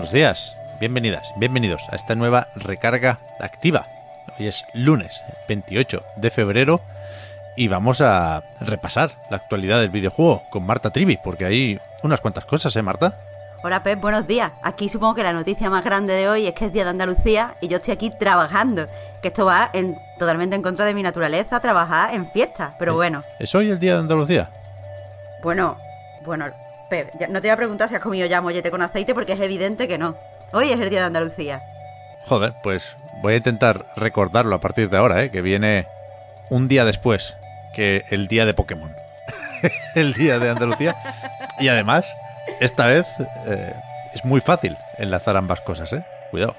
Buenos días, bienvenidas, bienvenidos a esta nueva recarga activa. Hoy es lunes 28 de febrero y vamos a repasar la actualidad del videojuego con Marta Trivi, porque hay unas cuantas cosas, ¿eh, Marta? Hola Pep, buenos días. Aquí supongo que la noticia más grande de hoy es que es Día de Andalucía y yo estoy aquí trabajando. Que esto va en, totalmente en contra de mi naturaleza, trabajar en fiesta. Pero bueno. ¿Es hoy el Día de Andalucía? Bueno, bueno, No te voy a preguntar si has comido ya mollete con aceite porque es evidente que no. Hoy es el Día de Andalucía. Joder, pues voy a intentar recordarlo a partir de ahora, ¿eh? que viene un día después que el día de Pokémon. el día de Andalucía. Y además, esta vez eh, es muy fácil enlazar ambas cosas, ¿eh? Cuidado.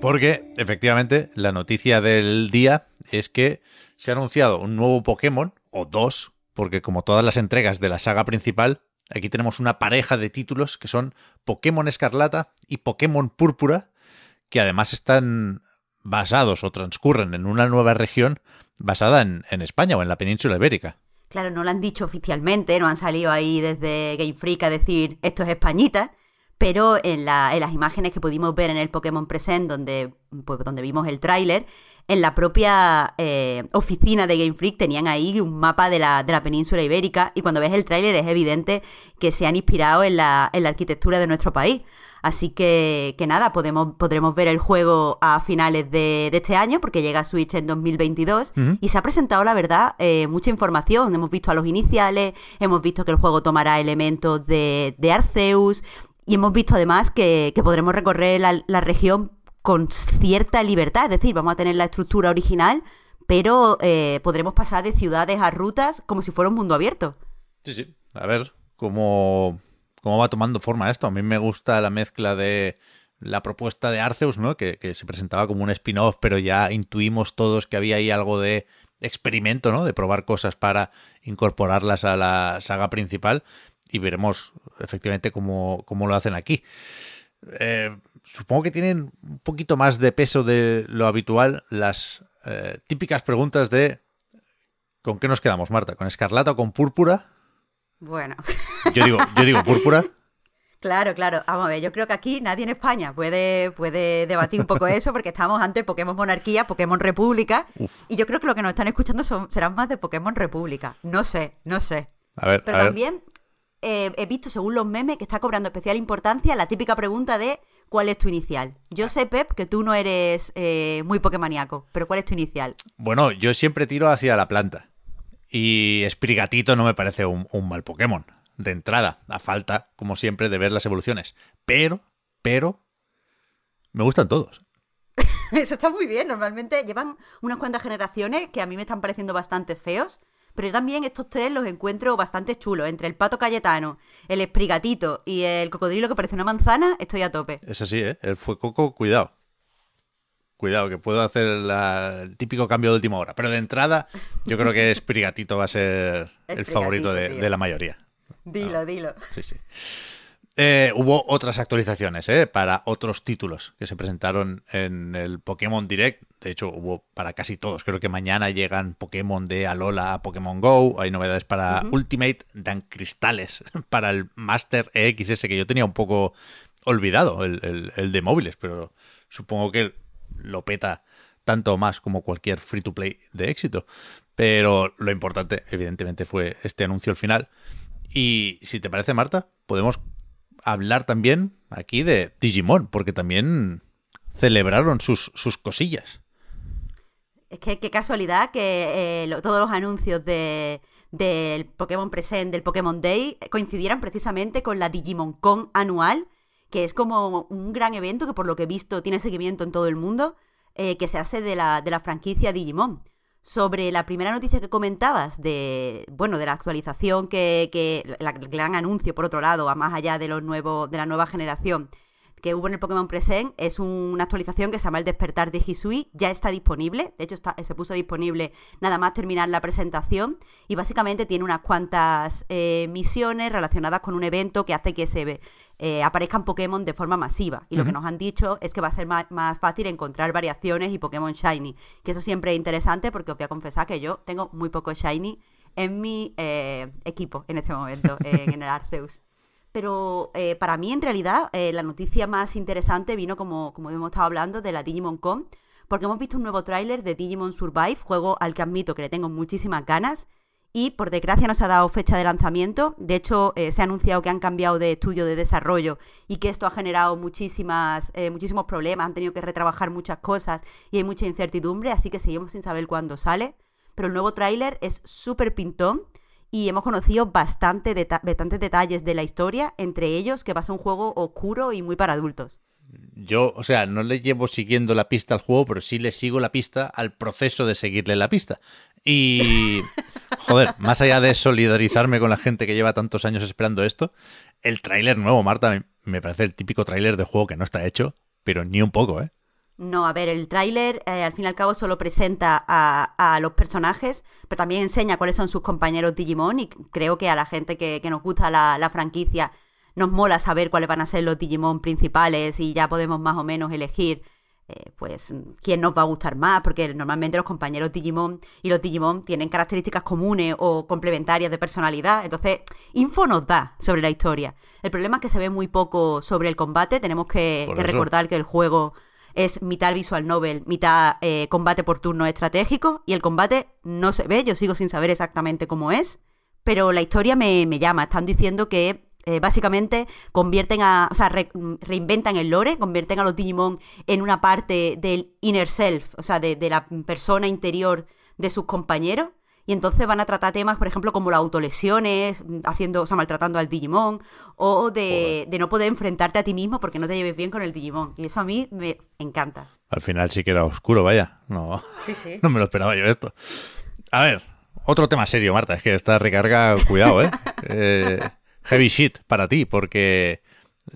Porque, efectivamente, la noticia del día es que se ha anunciado un nuevo Pokémon, o dos, porque como todas las entregas de la saga principal, aquí tenemos una pareja de títulos que son Pokémon Escarlata y Pokémon Púrpura, que además están basados o transcurren en una nueva región basada en, España o en la península ibérica. Claro, no lo han dicho oficialmente, no han salido ahí desde Game Freak a decir esto es Españita, pero en, la- en las imágenes que pudimos ver en el Pokémon Present, donde, pues, donde vimos el tráiler, en la propia eh, oficina de Game Freak tenían ahí un mapa de la, de la península ibérica y cuando ves el tráiler es evidente que se han inspirado en la, en la arquitectura de nuestro país. Así que, que nada, podemos, podremos ver el juego a finales de, de este año porque llega a Switch en 2022 y se ha presentado, la verdad, eh, mucha información. Hemos visto a los iniciales, hemos visto que el juego tomará elementos de, de Arceus y hemos visto además que, podremos recorrer la, la región con cierta libertad, es decir, vamos a tener la estructura original, pero eh, podremos pasar de ciudades a rutas como si fuera un mundo abierto. Sí, sí. A ver cómo, cómo va tomando forma esto. A mí me gusta la mezcla de la propuesta de Arceus, ¿no? Que, que se presentaba como un spin-off, pero ya intuimos todos que había ahí algo de experimento, ¿no? De probar cosas para incorporarlas a la saga principal y veremos efectivamente cómo, cómo lo hacen aquí. Eh, supongo que tienen un poquito más de peso de lo habitual las eh, típicas preguntas de ¿con qué nos quedamos, Marta? ¿Con escarlata o con púrpura? Bueno. Yo digo, yo digo púrpura. Claro, claro. Vamos a ver, yo creo que aquí nadie en España puede, puede debatir un poco eso porque estamos ante Pokémon Monarquía, Pokémon República. Uf. Y yo creo que lo que nos están escuchando son, serán más de Pokémon República. No sé, no sé. A ver, Pero a ver. Eh, he visto, según los memes, que está cobrando especial importancia la típica pregunta de ¿cuál es tu inicial? Yo sé, Pep, que tú no eres eh, muy pokemaniaco, pero ¿cuál es tu inicial? Bueno, yo siempre tiro hacia la planta. Y Sprigatito no me parece un, un mal Pokémon. De entrada, a falta, como siempre, de ver las evoluciones. Pero, pero, me gustan todos. Eso está muy bien. Normalmente llevan unas cuantas generaciones que a mí me están pareciendo bastante feos. Pero yo también estos tres los encuentro bastante chulos. Entre el pato Cayetano, el esprigatito y el cocodrilo que parece una manzana, estoy a tope. Es así, ¿eh? El fuecoco, cuidado. Cuidado, que puedo hacer la- el típico cambio de última hora. Pero de entrada, yo creo que Sprigatito va a ser el favorito de la mayoría. Dilo, dilo. Sí, sí. Eh, hubo otras actualizaciones ¿eh? para otros títulos que se presentaron en el Pokémon Direct. De hecho, hubo para casi todos. Creo que mañana llegan Pokémon de Alola a Pokémon Go. Hay novedades para Ultimate. Dan cristales para el Master EXS que yo tenía un poco olvidado, el, el- el de móviles, pero supongo que lo peta tanto más como cualquier free to play de éxito. Pero lo importante, evidentemente, fue este anuncio al final. Y si te parece, Marta, podemos hablar también aquí de Digimon, porque también celebraron sus, sus cosillas. Es que qué casualidad que eh, todos los anuncios de, del Pokémon Present, del Pokémon Day, coincidieran precisamente con la Digimon Con anual, que es como un gran evento que por lo que he visto tiene seguimiento en todo el mundo, eh, que se hace de la, de la franquicia Digimon. Sobre la primera noticia que comentabas, de bueno, de la actualización que, que el gran anuncio, por otro lado, a más allá de los nuevos, de la nueva generación, que hubo en el Pokémon Present es una actualización que se llama El Despertar de Hisui. Ya está disponible. De hecho, está, se puso disponible nada más terminar la presentación. Y básicamente tiene unas cuantas eh, misiones relacionadas con un evento que hace que se eh, aparezcan Pokémon de forma masiva. Y lo que nos han dicho es que va a ser más, fácil encontrar variaciones y Pokémon Shiny. Que eso siempre es interesante porque os voy a confesar que yo tengo muy poco Shiny en mi eh, equipo en este momento, en el Arceus. Pero eh, para mí, en realidad, eh, la noticia más interesante vino, como, como hemos estado hablando, de la Digimon Con, porque hemos visto un nuevo tráiler de Digimon Survive, juego al que admito que le tengo muchísimas ganas. Y por desgracia no se ha dado fecha de lanzamiento. De hecho, eh, se ha anunciado que han cambiado de estudio de desarrollo y que esto ha generado muchísimas, muchísimos problemas. Han tenido que retrabajar muchas cosas y hay mucha incertidumbre. Así que seguimos sin saber cuándo sale. Pero el nuevo tráiler es súper pintón y hemos conocido bastante bastantes detalles de la historia, entre ellos que va a ser un juego oscuro y muy para adultos. Yo, o sea, no le llevo siguiendo la pista al juego, pero sí le sigo la pista al proceso de seguirle la pista. Y, joder, más allá de solidarizarme con la gente que lleva tantos años esperando esto, el tráiler nuevo, Marta, me parece el típico tráiler de juego que no está hecho, pero ni un poco, ¿eh? No, a ver, el tráiler eh, al fin y al cabo solo presenta a, los personajes, pero también enseña cuáles son sus compañeros Digimon y creo que a la gente que, nos gusta la, franquicia nos mola saber cuáles van a ser los Digimon principales y ya podemos más o menos elegir eh, pues quién nos va a gustar más, porque normalmente los compañeros Digimon y los Digimon tienen características comunes o complementarias de personalidad, entonces info nos da sobre la historia. El problema es que se ve muy poco sobre el combate, tenemos que recordar que el juego es mitad visual novel, mitad eh, combate por turno estratégico y el combate no se ve, yo sigo sin saber exactamente cómo es, pero la historia me, llama, están diciendo que eh, básicamente convierten a, o sea, reinventan el lore, convierten a los Digimon en una parte del inner self, o sea, de, de la persona interior de sus compañeros y entonces van a tratar temas, por ejemplo, como las autolesiones, haciendo, o sea, maltratando al Digimon, o de, no poder enfrentarte a ti mismo porque no te lleves bien con el Digimon. Y eso a mí me encanta. Al final sí que era oscuro, vaya. No, no me lo esperaba yo esto. A ver, otro tema serio, Marta, es que esta recarga, cuidado, ¿eh? eh heavy shit para ti, porque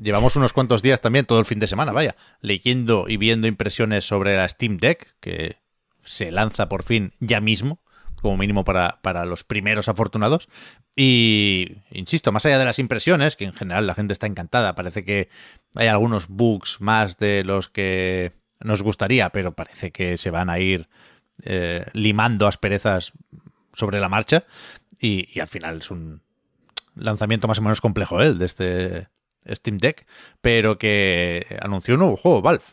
llevamos unos cuantos días también, todo el fin de semana, vaya, leyendo y viendo impresiones sobre la Steam Deck, que se lanza por fin ya mismo como mínimo para, para los primeros afortunados. Y, insisto, más allá de las impresiones, que en general la gente está encantada, parece que hay algunos bugs más de los que nos gustaría, pero parece que se van a ir eh, limando asperezas sobre la marcha. Y, al final es un lanzamiento más o menos complejo ¿eh? el de este Steam Deck, pero que anunció un nuevo juego, Valve.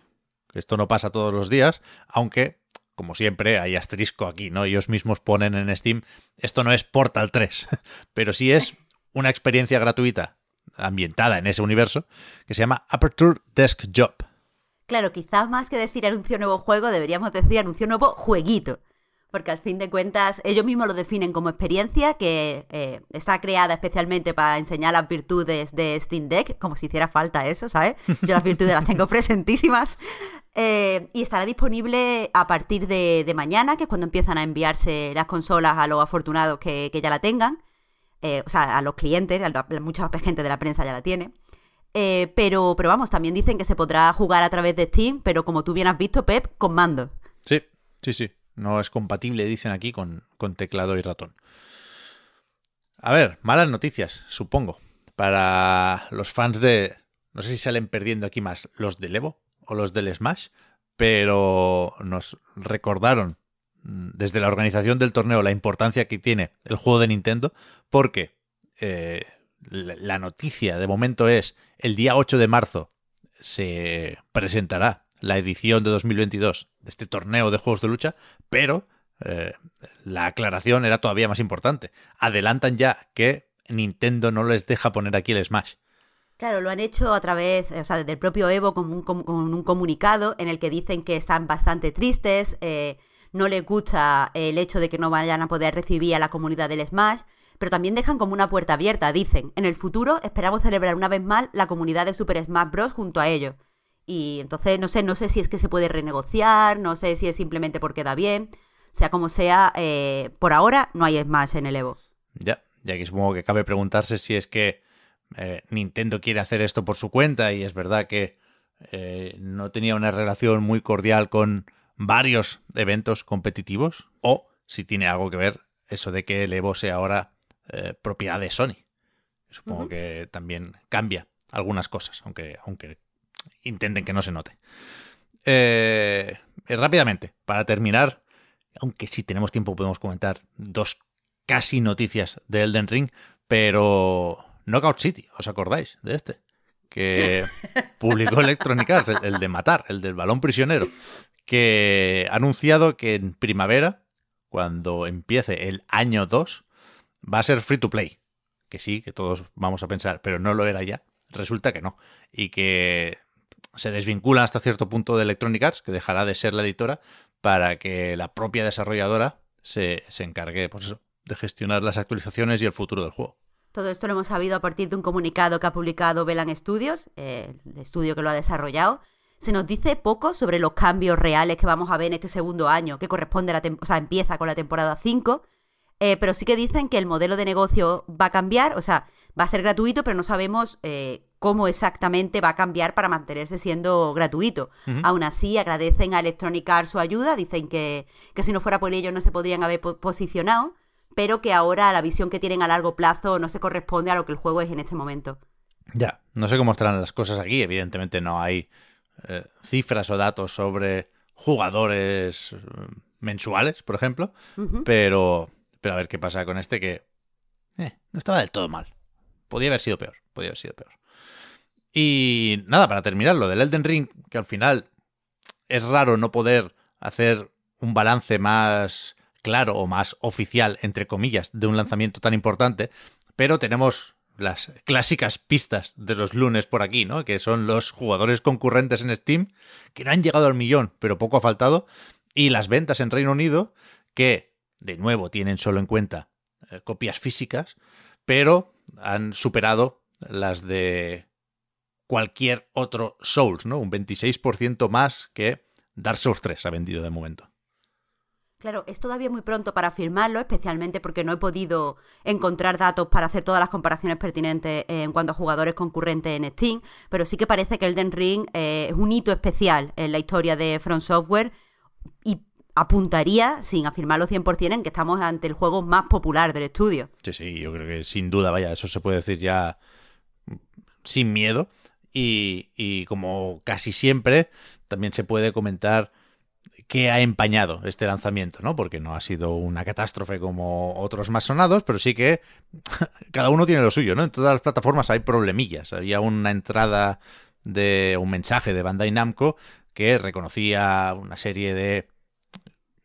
Esto no pasa todos los días, aunque como siempre, hay asterisco aquí, ¿no? Ellos mismos ponen en Steam, esto no es Portal 3, pero sí es una experiencia gratuita ambientada en ese universo que se llama Aperture Desk Job. Claro, quizás más que decir anuncio nuevo juego, deberíamos decir anuncio nuevo jueguito porque al fin de cuentas ellos mismos lo definen como experiencia que eh, está creada especialmente para enseñar las virtudes de Steam Deck, como si hiciera falta eso, ¿sabes? Yo las virtudes las tengo presentísimas. Eh, y estará disponible a partir de, mañana, que es cuando empiezan a enviarse las consolas a los afortunados que, ya la tengan. Eh, o sea, a los clientes, a mucha gente de la prensa ya la tiene. pero, pero vamos, también dicen que se podrá jugar a través de Steam, pero como tú bien has visto, Pep, con mando. Sí, sí, sí. No es compatible, dicen aquí, con, teclado y ratón. A ver, malas noticias, supongo. Para los fans de... No sé si salen perdiendo aquí más los del Evo o los del Smash, pero nos recordaron desde la organización del torneo la importancia que tiene el juego de Nintendo, porque eh, la noticia de momento es el día 8 de marzo se presentará la edición de 2022 de este torneo de juegos de lucha, pero eh, la aclaración era todavía más importante. Adelantan ya que Nintendo no les deja poner aquí el Smash. Claro, lo han hecho a través, o sea, desde el propio Evo con un, un comunicado en el que dicen que están bastante tristes, eh, no les gusta el hecho de que no vayan a poder recibir a la comunidad del Smash, pero también dejan como una puerta abierta. Dicen, en el futuro esperamos celebrar una vez más la comunidad de Super Smash Bros. junto a ellos. Y entonces no sé, no sé si es que se puede renegociar, no sé si es simplemente porque da bien. Sea como sea, eh, por ahora no hay Smash en el Evo. Ya, ya que supongo que cabe preguntarse si es que eh, Nintendo quiere hacer esto por su cuenta y es verdad que eh, no tenía una relación muy cordial con varios eventos competitivos o si tiene algo que ver eso de que el Evo sea ahora propiedad de Sony. Supongo que también cambia algunas cosas, aunque, aunque intenten que no se note. Eh, rápidamente, para terminar, aunque si tenemos tiempo podemos comentar dos casi noticias de Elden Ring, pero Knockout City, ¿os acordáis de este? Que publicó Electronic Arts, el, de matar, el del balón prisionero, que ha anunciado que en primavera, cuando empiece el año 2, va a ser free to play. Que sí, que todos vamos a pensar, pero no lo era ya. Resulta que no. Y que se desvincula hasta cierto punto de Electronic Arts, que dejará de ser la editora, para que la propia desarrolladora se, encargue pues de gestionar las actualizaciones y el futuro del juego. Todo esto lo hemos sabido a partir de un comunicado que ha publicado Velan Studios, el estudio que lo ha desarrollado. Se nos dice poco sobre los cambios reales que vamos a ver en este segundo año, que corresponde a la o sea, empieza con la temporada 5, eh, pero sí que dicen que el modelo de negocio va a cambiar, o sea, va a ser gratuito, pero no sabemos eh, cómo exactamente va a cambiar para mantenerse siendo gratuito. Aún así, agradecen a Electronic Arts su ayuda, dicen que, que si no fuera por ellos no se podrían haber posicionado, pero que ahora la visión que tienen a largo plazo no se corresponde a lo que el juego es en este momento. Ya, no sé cómo estarán las cosas aquí, evidentemente no hay eh, cifras o datos sobre jugadores mensuales, por ejemplo, pero pero a ver qué pasa con este que eh, no estaba del todo mal. Podía haber sido peor, podía haber sido peor. Y nada, para terminar, lo del Elden Ring, que al final es raro no poder hacer un balance más claro o más oficial, entre comillas, de un lanzamiento tan importante, pero tenemos las clásicas pistas de los lunes por aquí, ¿no? Que son los jugadores concurrentes en Steam, que no han llegado al millón, pero poco ha faltado, y las ventas en Reino Unido, que de nuevo tienen solo en cuenta eh, copias físicas, pero han superado las de cualquier otro Souls, ¿no? Un 26% más que Dark Souls 3 ha vendido de momento. Claro, es todavía muy pronto para afirmarlo, especialmente porque no he podido encontrar datos para hacer todas las comparaciones pertinentes en cuanto a jugadores concurrentes en Steam, pero sí que parece que Elden Ring eh, es un hito especial en la historia de Front Software y apuntaría, sin afirmarlo 100%, en que estamos ante el juego más popular del estudio. Sí, sí, yo creo que sin duda, vaya, eso se puede decir ya sin miedo. Y, como casi siempre, también se puede comentar qué ha empañado este lanzamiento, ¿no? Porque no ha sido una catástrofe como otros más sonados, pero sí que cada uno tiene lo suyo, ¿no? En todas las plataformas hay problemillas. Había una entrada de un mensaje de Bandai Namco que reconocía una serie de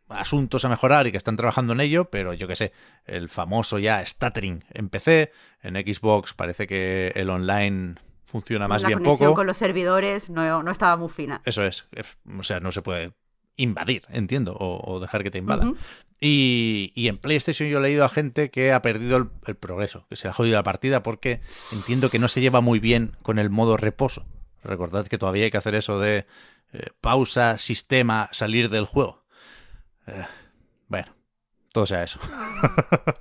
asuntos a mejorar y que están trabajando en ello, pero yo que sé, el famoso ya stuttering en PC, en Xbox parece que el online funciona más bien poco. con los servidores no, no, estaba muy fina. Eso es, o sea, no se puede invadir, entiendo, o, dejar que te invadan. y, en PlayStation yo he leído a gente que ha perdido el, progreso, que se ha jodido la partida porque entiendo que no se lleva muy bien con el modo reposo. Recordad que todavía hay que hacer eso de eh, pausa, sistema, salir del juego. Eh, bueno, todo sea eso.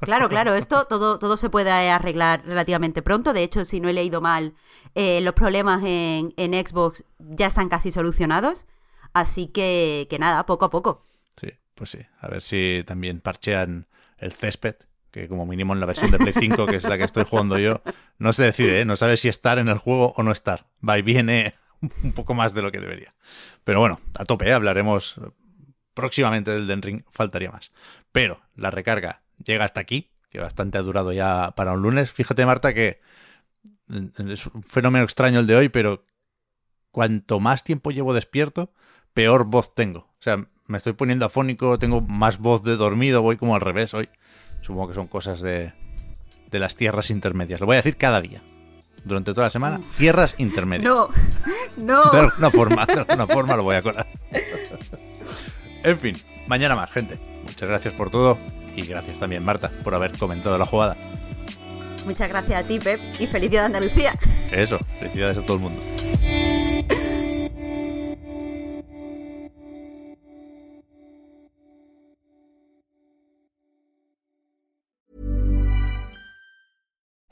Claro, claro, esto todo, todo se puede arreglar relativamente pronto. De hecho, si no he leído mal, eh, los problemas en, Xbox ya están casi solucionados. Así que, que nada, poco a poco. Sí, pues sí. A ver si también parchean el césped, que como mínimo en la versión de Play 5, que es la que estoy jugando yo, no se decide, ¿eh? no sabe si estar en el juego o no estar. Va y viene un poco más de lo que debería. Pero bueno, a tope, hablaremos próximamente del Den Ring faltaría más. Pero la recarga llega hasta aquí, que bastante ha durado ya para un lunes. Fíjate, Marta, que es un fenómeno extraño el de hoy, pero cuanto más tiempo llevo despierto, peor voz tengo. O sea, me estoy poniendo afónico, tengo más voz de dormido, voy como al revés hoy. Supongo que son cosas de, de las tierras intermedias. Lo voy a decir cada día. Durante toda la semana, tierras intermedias. No, no. De alguna forma, de alguna forma lo voy a colar. En fin, Mañana más, gente. Muchas gracias por todo y gracias también, Marta, por haber comentado la jugada. Muchas gracias a ti, Pep, y de Andalucía. Eso, felicidades a todo el mundo.